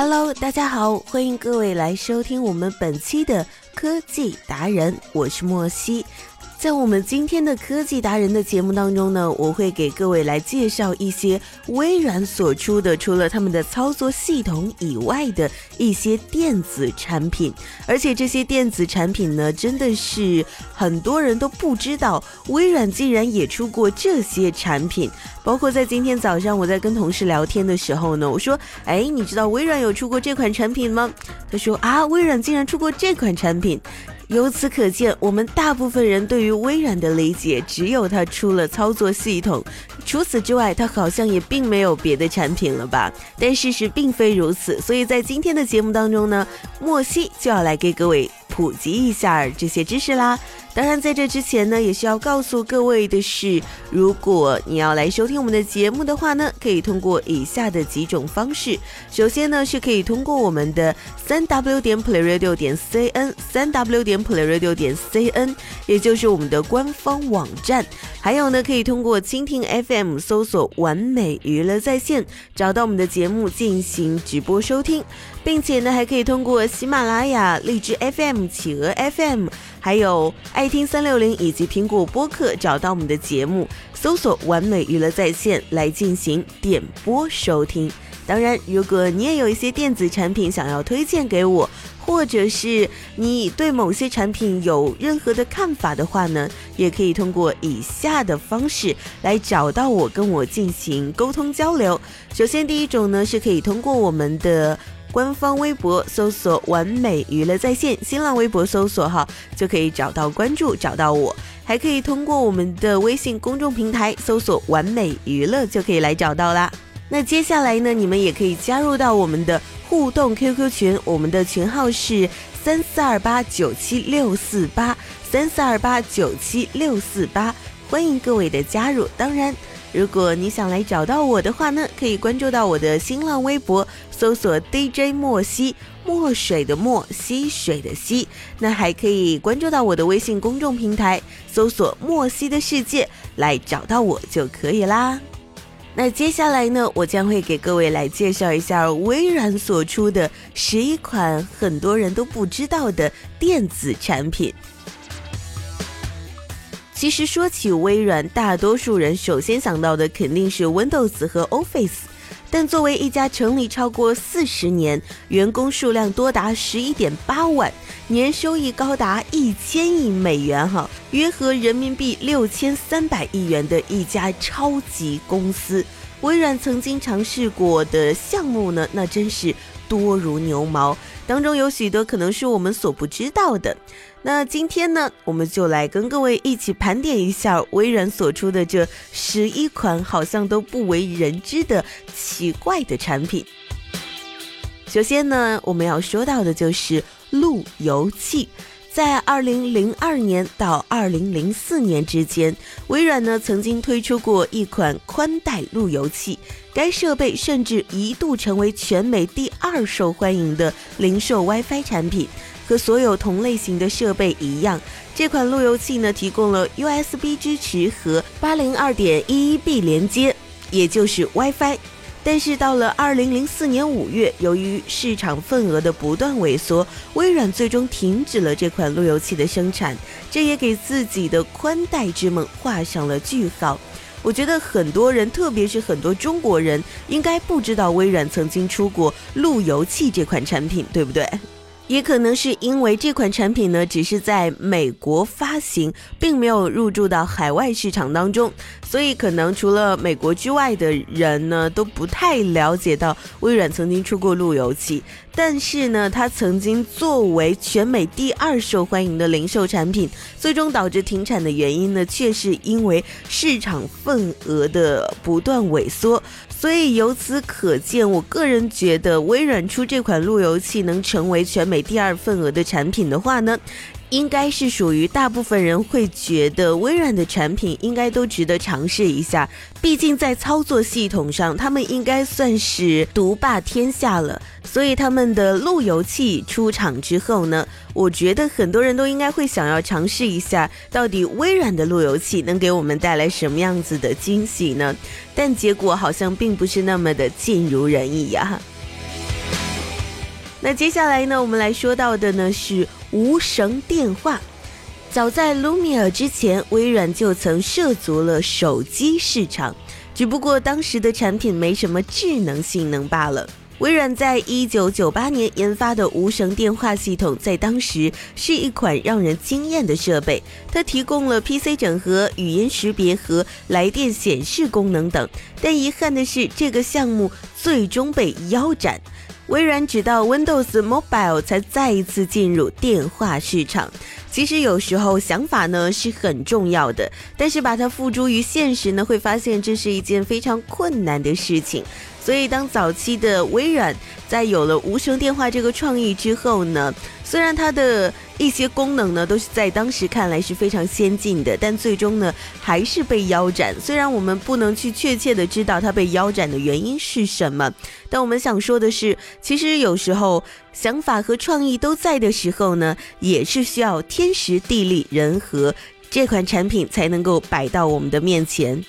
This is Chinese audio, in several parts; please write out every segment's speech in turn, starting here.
Hello，大家好，欢迎各位来收听我们本期的科技达人，我是莫西。在我们今天的科技达人的节目当中呢，我会给各位来介绍一些微软所出的除了他们的操作系统以外的一些电子产品，而且这些电子产品呢，真的是很多人都不知道，微软竟然也出过这些产品。包括在今天早上我在跟同事聊天的时候呢，我说：“哎，你知道微软有出过这款产品吗？”他说：“啊，微软竟然出过这款产品。”由此可见，我们大部分人对于微软的理解只有它出了操作系统，除此之外，它好像也并没有别的产品了吧？但事实并非如此，所以在今天的节目当中呢，莫西就要来给各位普及一下这些知识啦。当然，在这之前呢，也需要告诉各位的是，如果你要来收听我们的节目的话呢，可以通过以下的几种方式。首先呢，是可以通过我们的三 w 点 playradio 点 cn，三 w 点 playradio 点 cn，也就是我们的官方网站。还有呢，可以通过蜻蜓 FM 搜索“完美娱乐在线”，找到我们的节目进行直播收听，并且呢，还可以通过喜马拉雅、荔枝 FM、企鹅 FM。还有爱听三六零以及苹果播客找到我们的节目，搜索“完美娱乐在线”来进行点播收听。当然，如果你也有一些电子产品想要推荐给我，或者是你对某些产品有任何的看法的话呢，也可以通过以下的方式来找到我，跟我进行沟通交流。首先，第一种呢是可以通过我们的。官方微博搜索“完美娱乐在线”，新浪微博搜索哈就可以找到关注，找到我。还可以通过我们的微信公众平台搜索“完美娱乐”就可以来找到啦。那接下来呢，你们也可以加入到我们的互动 QQ 群，我们的群号是三四二八九七六四八三四二八九七六四八，欢迎各位的加入。当然。如果你想来找到我的话呢，可以关注到我的新浪微博，搜索 DJ 莫西，墨水的墨，溪水的溪。那还可以关注到我的微信公众平台，搜索莫西的世界，来找到我就可以啦。那接下来呢，我将会给各位来介绍一下微软所出的十一款很多人都不知道的电子产品。其实说起微软，大多数人首先想到的肯定是 Windows 和 Office。但作为一家成立超过四十年、员工数量多达十一点八万、年收益高达一千亿美元哈，约合人民币六千三百亿元的一家超级公司，微软曾经尝试过的项目呢，那真是多如牛毛。当中有许多可能是我们所不知道的。那今天呢，我们就来跟各位一起盘点一下微软所出的这十一款好像都不为人知的奇怪的产品。首先呢，我们要说到的就是路由器。在二零零二年到二零零四年之间，微软呢曾经推出过一款宽带路由器，该设备甚至一度成为全美第二受欢迎的零售 WiFi 产品。和所有同类型的设备一样，这款路由器呢提供了 USB 支持和八零二点一一 B 连接，也就是 WiFi。但是到了二零零四年五月，由于市场份额的不断萎缩，微软最终停止了这款路由器的生产，这也给自己的宽带之梦画上了句号。我觉得很多人，特别是很多中国人，应该不知道微软曾经出过路由器这款产品，对不对？也可能是因为这款产品呢，只是在美国发行，并没有入驻到海外市场当中，所以可能除了美国之外的人呢，都不太了解到微软曾经出过路由器。但是呢，它曾经作为全美第二受欢迎的零售产品，最终导致停产的原因呢，却是因为市场份额的不断萎缩。所以由此可见，我个人觉得微软出这款路由器能成为全美第二份额的产品的话呢。应该是属于大部分人会觉得微软的产品应该都值得尝试一下，毕竟在操作系统上，他们应该算是独霸天下了。所以他们的路由器出厂之后呢，我觉得很多人都应该会想要尝试一下，到底微软的路由器能给我们带来什么样子的惊喜呢？但结果好像并不是那么的尽如人意呀。那接下来呢，我们来说到的呢是。无绳电话，早在 Lumia 之前，微软就曾涉足了手机市场，只不过当时的产品没什么智能性能罢了。微软在一九九八年研发的无绳电话系统，在当时是一款让人惊艳的设备，它提供了 PC 整合、语音识别和来电显示功能等。但遗憾的是，这个项目最终被腰斩。微软直到 Windows Mobile 才再一次进入电话市场。其实有时候想法呢是很重要的，但是把它付诸于现实呢，会发现这是一件非常困难的事情。所以，当早期的微软在有了无声电话这个创意之后呢，虽然它的一些功能呢都是在当时看来是非常先进的，但最终呢还是被腰斩。虽然我们不能去确切的知道它被腰斩的原因是什么，但我们想说的是，其实有时候想法和创意都在的时候呢，也是需要天时地利人和，这款产品才能够摆到我们的面前。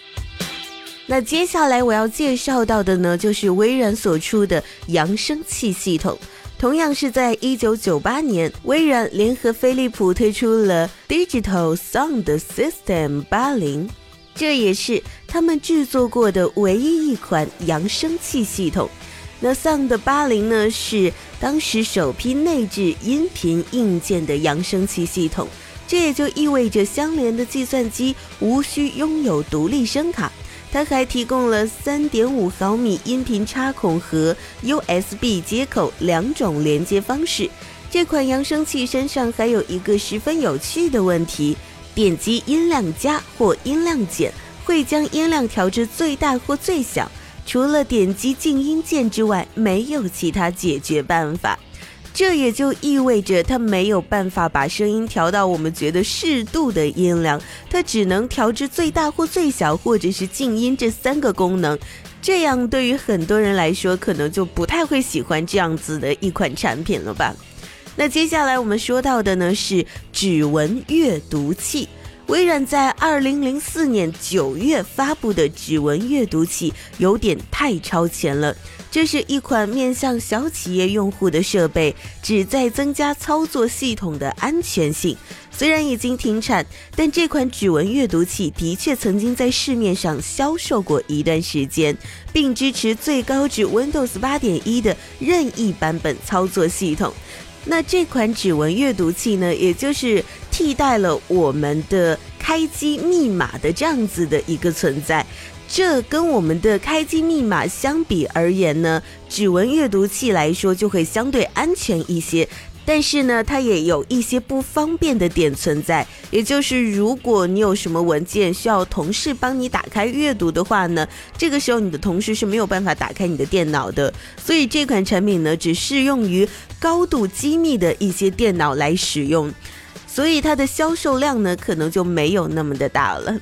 那接下来我要介绍到的呢，就是微软所出的扬声器系统。同样是在一九九八年，微软联合飞利浦推出了 Digital Sound System 八零，这也是他们制作过的唯一一款扬声器系统。那 Sound 八零呢，是当时首批内置音频硬件的扬声器系统，这也就意味着相连的计算机无需拥有独立声卡。它还提供了三点五毫米音频插孔和 USB 接口两种连接方式。这款扬声器身上还有一个十分有趣的问题：点击音量加或音量减，会将音量调至最大或最小。除了点击静音键之外，没有其他解决办法。这也就意味着它没有办法把声音调到我们觉得适度的音量，它只能调至最大或最小，或者是静音这三个功能。这样对于很多人来说，可能就不太会喜欢这样子的一款产品了吧？那接下来我们说到的呢是指纹阅读器。微软在二零零四年九月发布的指纹阅读器有点太超前了。这是一款面向小企业用户的设备，旨在增加操作系统的安全性。虽然已经停产，但这款指纹阅读器的确曾经在市面上销售过一段时间，并支持最高至 Windows 八点一的任意版本操作系统。那这款指纹阅读器呢，也就是替代了我们的开机密码的这样子的一个存在。这跟我们的开机密码相比而言呢，指纹阅读器来说就会相对安全一些。但是呢，它也有一些不方便的点存在，也就是如果你有什么文件需要同事帮你打开阅读的话呢，这个时候你的同事是没有办法打开你的电脑的。所以这款产品呢，只适用于高度机密的一些电脑来使用，所以它的销售量呢，可能就没有那么的大了。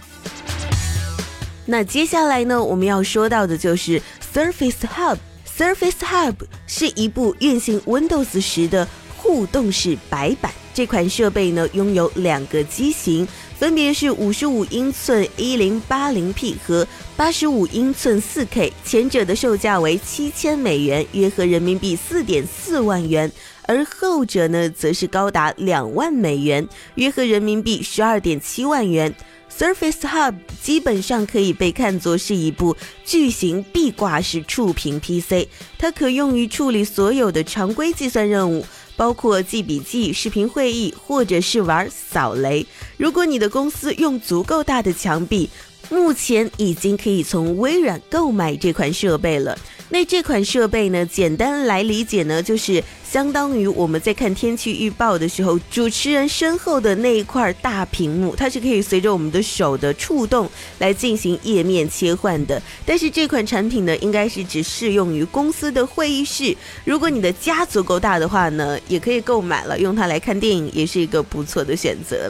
那接下来呢，我们要说到的就是 Surface Hub。Surface Hub 是一部运行 Windows 时的。互动式白板这款设备呢，拥有两个机型，分别是五十五英寸一零八零 P 和八十五英寸四 K，前者的售价为七千美元，约合人民币四点四万元，而后者呢，则是高达两万美元，约合人民币十二点七万元。Surface Hub 基本上可以被看作是一部巨型壁挂式触屏 PC，它可用于处理所有的常规计算任务。包括记笔记、视频会议，或者是玩扫雷。如果你的公司用足够大的墙壁，目前已经可以从微软购买这款设备了。那这款设备呢，简单来理解呢，就是相当于我们在看天气预报的时候，主持人身后的那一块大屏幕，它是可以随着我们的手的触动来进行页面切换的。但是这款产品呢，应该是只适用于公司的会议室。如果你的家足够大的话呢，也可以购买了，用它来看电影也是一个不错的选择。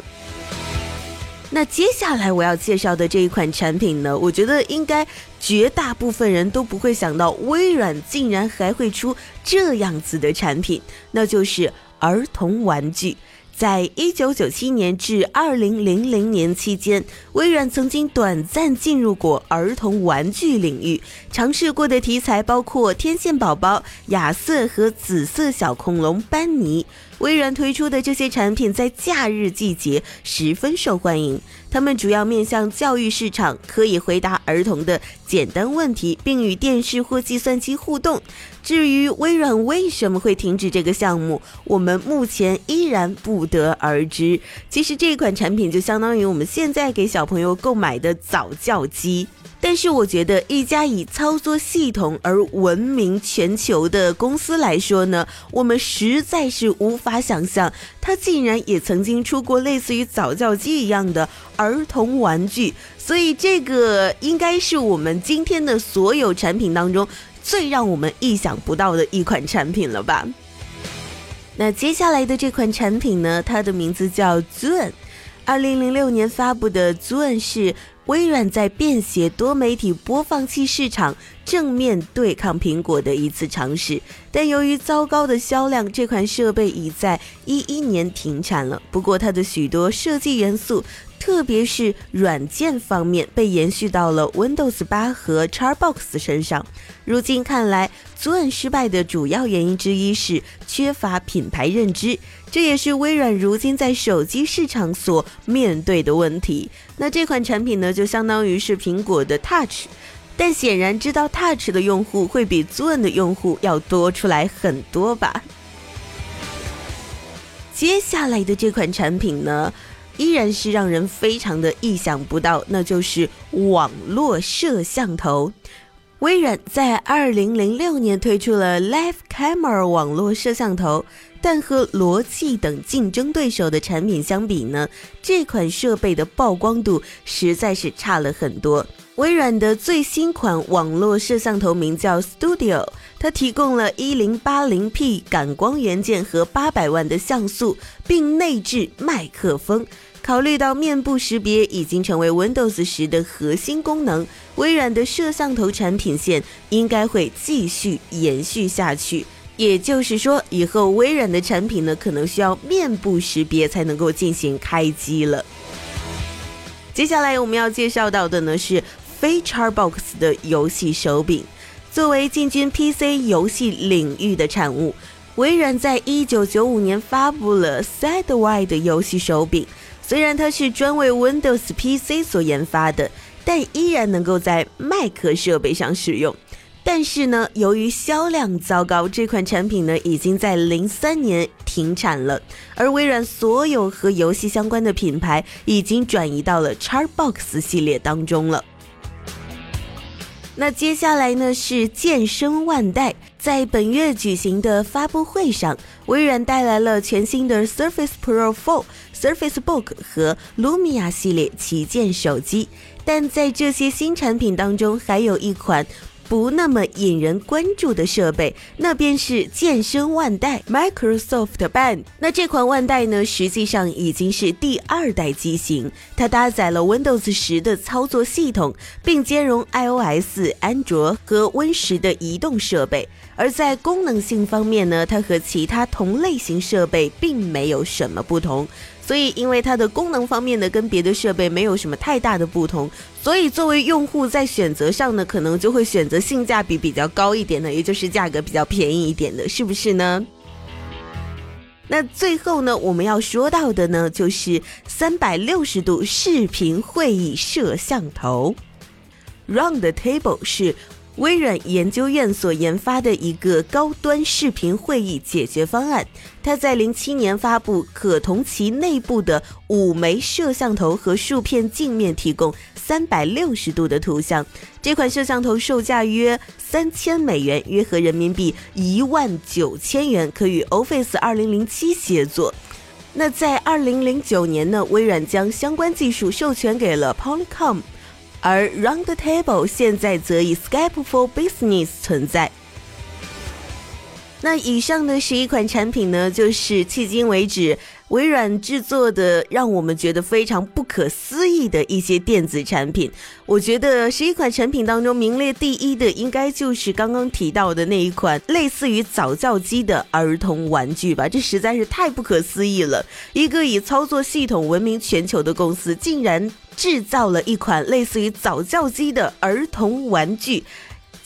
那接下来我要介绍的这一款产品呢，我觉得应该绝大部分人都不会想到，微软竟然还会出这样子的产品，那就是儿童玩具。在一九九七年至二零零零年期间，微软曾经短暂进入过儿童玩具领域，尝试过的题材包括天线宝宝、亚瑟和紫色小恐龙班尼。微软推出的这些产品在假日季节十分受欢迎。它们主要面向教育市场，可以回答儿童的简单问题，并与电视或计算机互动。至于微软为什么会停止这个项目，我们目前依然不得而知。其实这款产品就相当于我们现在给小朋友购买的早教机。但是我觉得，一家以操作系统而闻名全球的公司来说呢，我们实在是无法想象，它竟然也曾经出过类似于早教机一样的儿童玩具。所以，这个应该是我们今天的所有产品当中最让我们意想不到的一款产品了吧？那接下来的这款产品呢，它的名字叫 Zun 二零零六年发布的 Zune 是。微软在便携多媒体播放器市场正面对抗苹果的一次尝试，但由于糟糕的销量，这款设备已在一一年停产了。不过，它的许多设计元素。特别是软件方面被延续到了 Windows 八和 Xbox 身上。如今看来，Zune 失败的主要原因之一是缺乏品牌认知，这也是微软如今在手机市场所面对的问题。那这款产品呢，就相当于是苹果的 Touch，但显然知道 Touch 的用户会比 Zune 的用户要多出来很多吧。接下来的这款产品呢？依然是让人非常的意想不到，那就是网络摄像头。微软在二零零六年推出了 Live Camera 网络摄像头，但和罗技等竞争对手的产品相比呢，这款设备的曝光度实在是差了很多。微软的最新款网络摄像头名叫 Studio，它提供了一零八零 P 感光元件和八百万的像素，并内置麦克风。考虑到面部识别已经成为 Windows 十的核心功能，微软的摄像头产品线应该会继续延续下去。也就是说，以后微软的产品呢，可能需要面部识别才能够进行开机了。接下来我们要介绍到的呢是非 Xbox 的游戏手柄，作为进军 PC 游戏领域的产物，微软在一九九五年发布了 Sidewide 游戏手柄。虽然它是专为 Windows PC 所研发的，但依然能够在 Mac 设备上使用。但是呢，由于销量糟糕，这款产品呢已经在零三年停产了。而微软所有和游戏相关的品牌已经转移到了 Xbox 系列当中了。那接下来呢是健身万代，在本月举行的发布会上，微软带来了全新的 Surface Pro 4、Surface Book 和 Lumia 系列旗舰手机，但在这些新产品当中，还有一款。不那么引人关注的设备，那便是健身腕带 Microsoft Band。那这款腕带呢，实际上已经是第二代机型，它搭载了 Windows 十的操作系统，并兼容 iOS、安卓和 Win 十的移动设备。而在功能性方面呢，它和其他同类型设备并没有什么不同。所以，因为它的功能方面呢，跟别的设备没有什么太大的不同，所以作为用户在选择上呢，可能就会选择性价比比较高一点的，也就是价格比较便宜一点的，是不是呢？那最后呢，我们要说到的呢，就是三百六十度视频会议摄像头，Round Table 是。微软研究院所研发的一个高端视频会议解决方案，它在零七年发布，可同其内部的五枚摄像头和数片镜面提供三百六十度的图像。这款摄像头售价约三千美元，约合人民币一万九千元，可与 Office 二零零七协作。那在二零零九年呢，微软将相关技术授权给了 Polycom，而 Roundtable 现在则以 Skype for Business 存在。那以上的十一款产品呢，就是迄今为止微软制作的，让我们觉得非常不可思议的一些电子产品。我觉得十一款产品当中名列第一的，应该就是刚刚提到的那一款类似于早教机的儿童玩具吧。这实在是太不可思议了！一个以操作系统闻名全球的公司，竟然制造了一款类似于早教机的儿童玩具。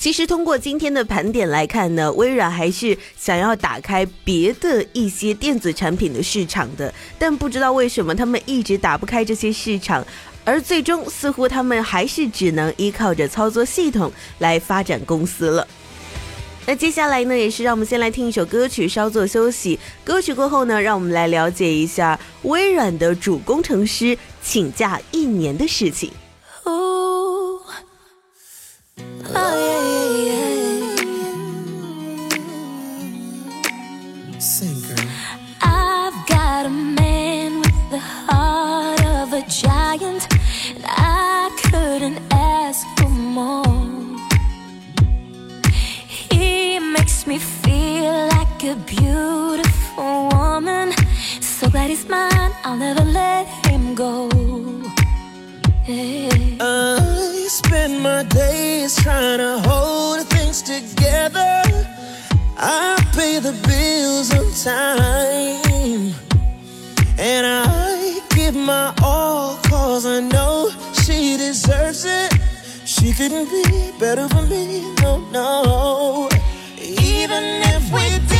其实通过今天的盘点来看呢，微软还是想要打开别的一些电子产品的市场的，但不知道为什么他们一直打不开这些市场，而最终似乎他们还是只能依靠着操作系统来发展公司了。那接下来呢，也是让我们先来听一首歌曲，稍作休息。歌曲过后呢，让我们来了解一下微软的主工程师请假一年的事情。Oh, yeah, yeah, yeah. Sing, girl. I've got a man with the heart of a giant, and I couldn't ask for more. He makes me feel like a beautiful woman. So glad he's mine, I'll never let him go. Hey. Uh days trying to hold things together. I pay the bills on time. And I give my all, cause I know she deserves it. She couldn't be better for me, no, no. Even if we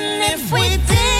even if we did.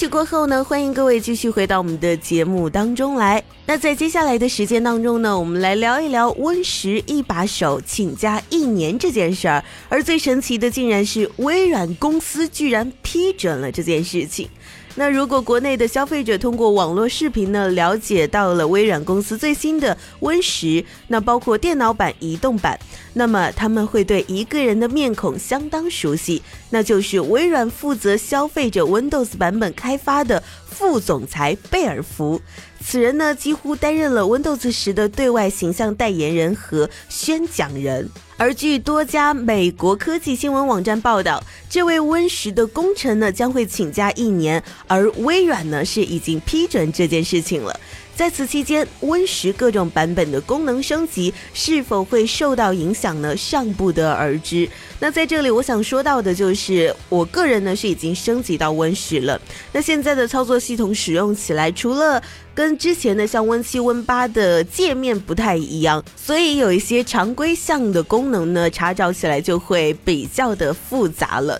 曲过后呢，欢迎各位继续回到我们的节目当中来。那在接下来的时间当中呢，我们来聊一聊温十一把手请假一年这件事儿。而最神奇的，竟然是微软公司居然批准了这件事情。那如果国内的消费者通过网络视频呢，了解到了微软公司最新的 Win 十，那包括电脑版、移动版，那么他们会对一个人的面孔相当熟悉，那就是微软负责消费者 Windows 版本开发的副总裁贝尔福。此人呢，几乎担任了 Windows 十的对外形象代言人和宣讲人。而据多家美国科技新闻网站报道，这位 Win 十的功臣呢，将会请假一年，而微软呢，是已经批准这件事情了。在此期间，Win 十各种版本的功能升级是否会受到影响呢？尚不得而知。那在这里，我想说到的就是，我个人呢是已经升级到 Win 十了。那现在的操作系统使用起来，除了跟之前的像 Win 七、Win 八的界面不太一样，所以有一些常规项的功能呢，查找起来就会比较的复杂了。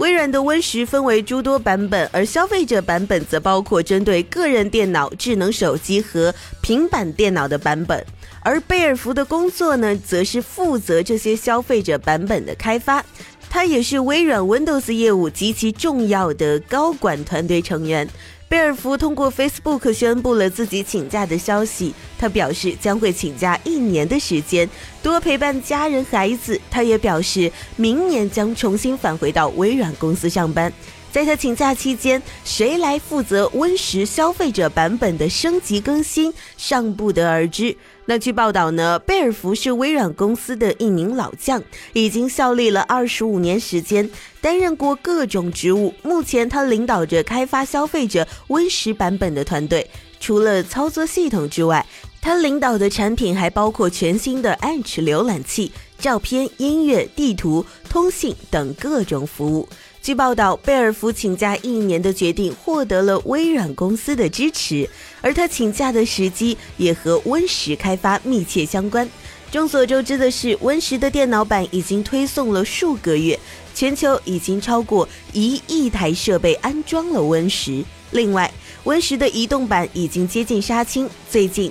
微软的 Win 十分为诸多版本，而消费者版本则包括针对个人电脑、智能手机和平板电脑的版本。而贝尔福的工作呢，则是负责这些消费者版本的开发。他也是微软 Windows 业务极其重要的高管团队成员。贝尔福通过 Facebook 宣布了自己请假的消息。他表示将会请假一年的时间，多陪伴家人孩子。他也表示明年将重新返回到微软公司上班。在他请假期间，谁来负责 Win 十消费者版本的升级更新尚不得而知。那据报道呢，贝尔福是微软公司的一名老将，已经效力了二十五年时间，担任过各种职务。目前他领导着开发消费者 Win 十版本的团队。除了操作系统之外，他领导的产品还包括全新的 Edge 浏览器、照片、音乐、地图、通信等各种服务。据报道，贝尔福请假一年的决定获得了微软公司的支持，而他请假的时机也和 Win 十开发密切相关。众所周知的是，Win 十的电脑版已经推送了数个月，全球已经超过一亿台设备安装了 Win 十。另外，Win 十的移动版已经接近杀青。最近，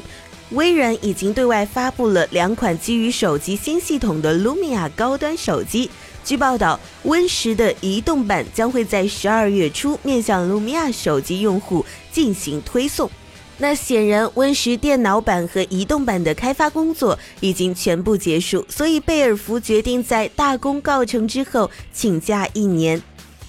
微软已经对外发布了两款基于手机新系统的 Lumia 高端手机。据报道，Win 十的移动版将会在十二月初面向 Lumia 手机用户进行推送。那显然，Win 十电脑版和移动版的开发工作已经全部结束，所以贝尔福决定在大功告成之后请假一年。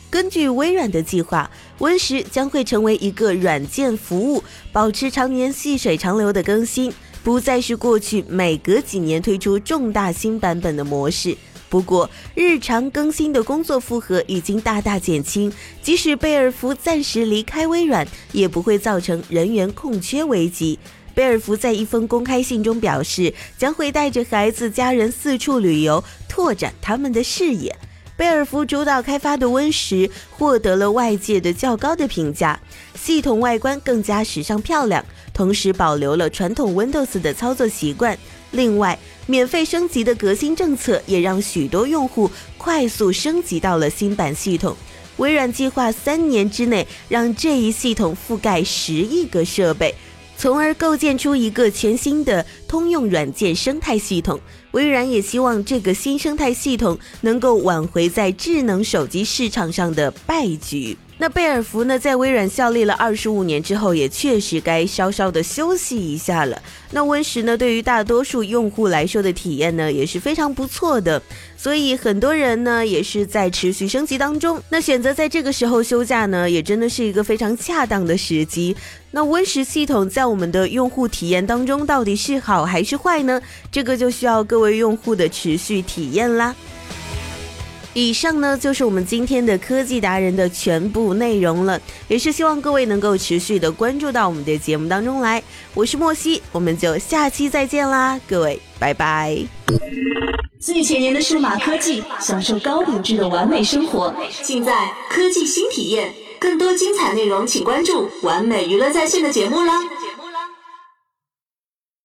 根据微软的计划，Win 十将会成为一个软件服务，保持常年细水长流的更新，不再是过去每隔几年推出重大新版本的模式。不过，日常更新的工作负荷已经大大减轻，即使贝尔福暂时离开微软，也不会造成人员空缺危机。贝尔福在一封公开信中表示，将会带着孩子、家人四处旅游，拓展他们的视野。贝尔福主导开发的 Win 十获得了外界的较高的评价，系统外观更加时尚漂亮，同时保留了传统 Windows 的操作习惯。另外，免费升级的革新政策也让许多用户快速升级到了新版系统。微软计划三年之内让这一系统覆盖十亿个设备，从而构建出一个全新的通用软件生态系统。微软也希望这个新生态系统能够挽回在智能手机市场上的败局。那贝尔福呢，在微软效力了二十五年之后，也确实该稍稍的休息一下了。那 Win 十呢，对于大多数用户来说的体验呢，也是非常不错的。所以很多人呢，也是在持续升级当中。那选择在这个时候休假呢，也真的是一个非常恰当的时机。那 Win 十系统在我们的用户体验当中，到底是好还是坏呢？这个就需要各位用户的持续体验啦。以上呢就是我们今天的科技达人的全部内容了，也是希望各位能够持续的关注到我们的节目当中来。我是莫西，我们就下期再见啦，各位拜拜。最前沿的数码科技，享受高品质的完美生活，尽在科技新体验。更多精彩内容，请关注完美娱乐在线的节目啦。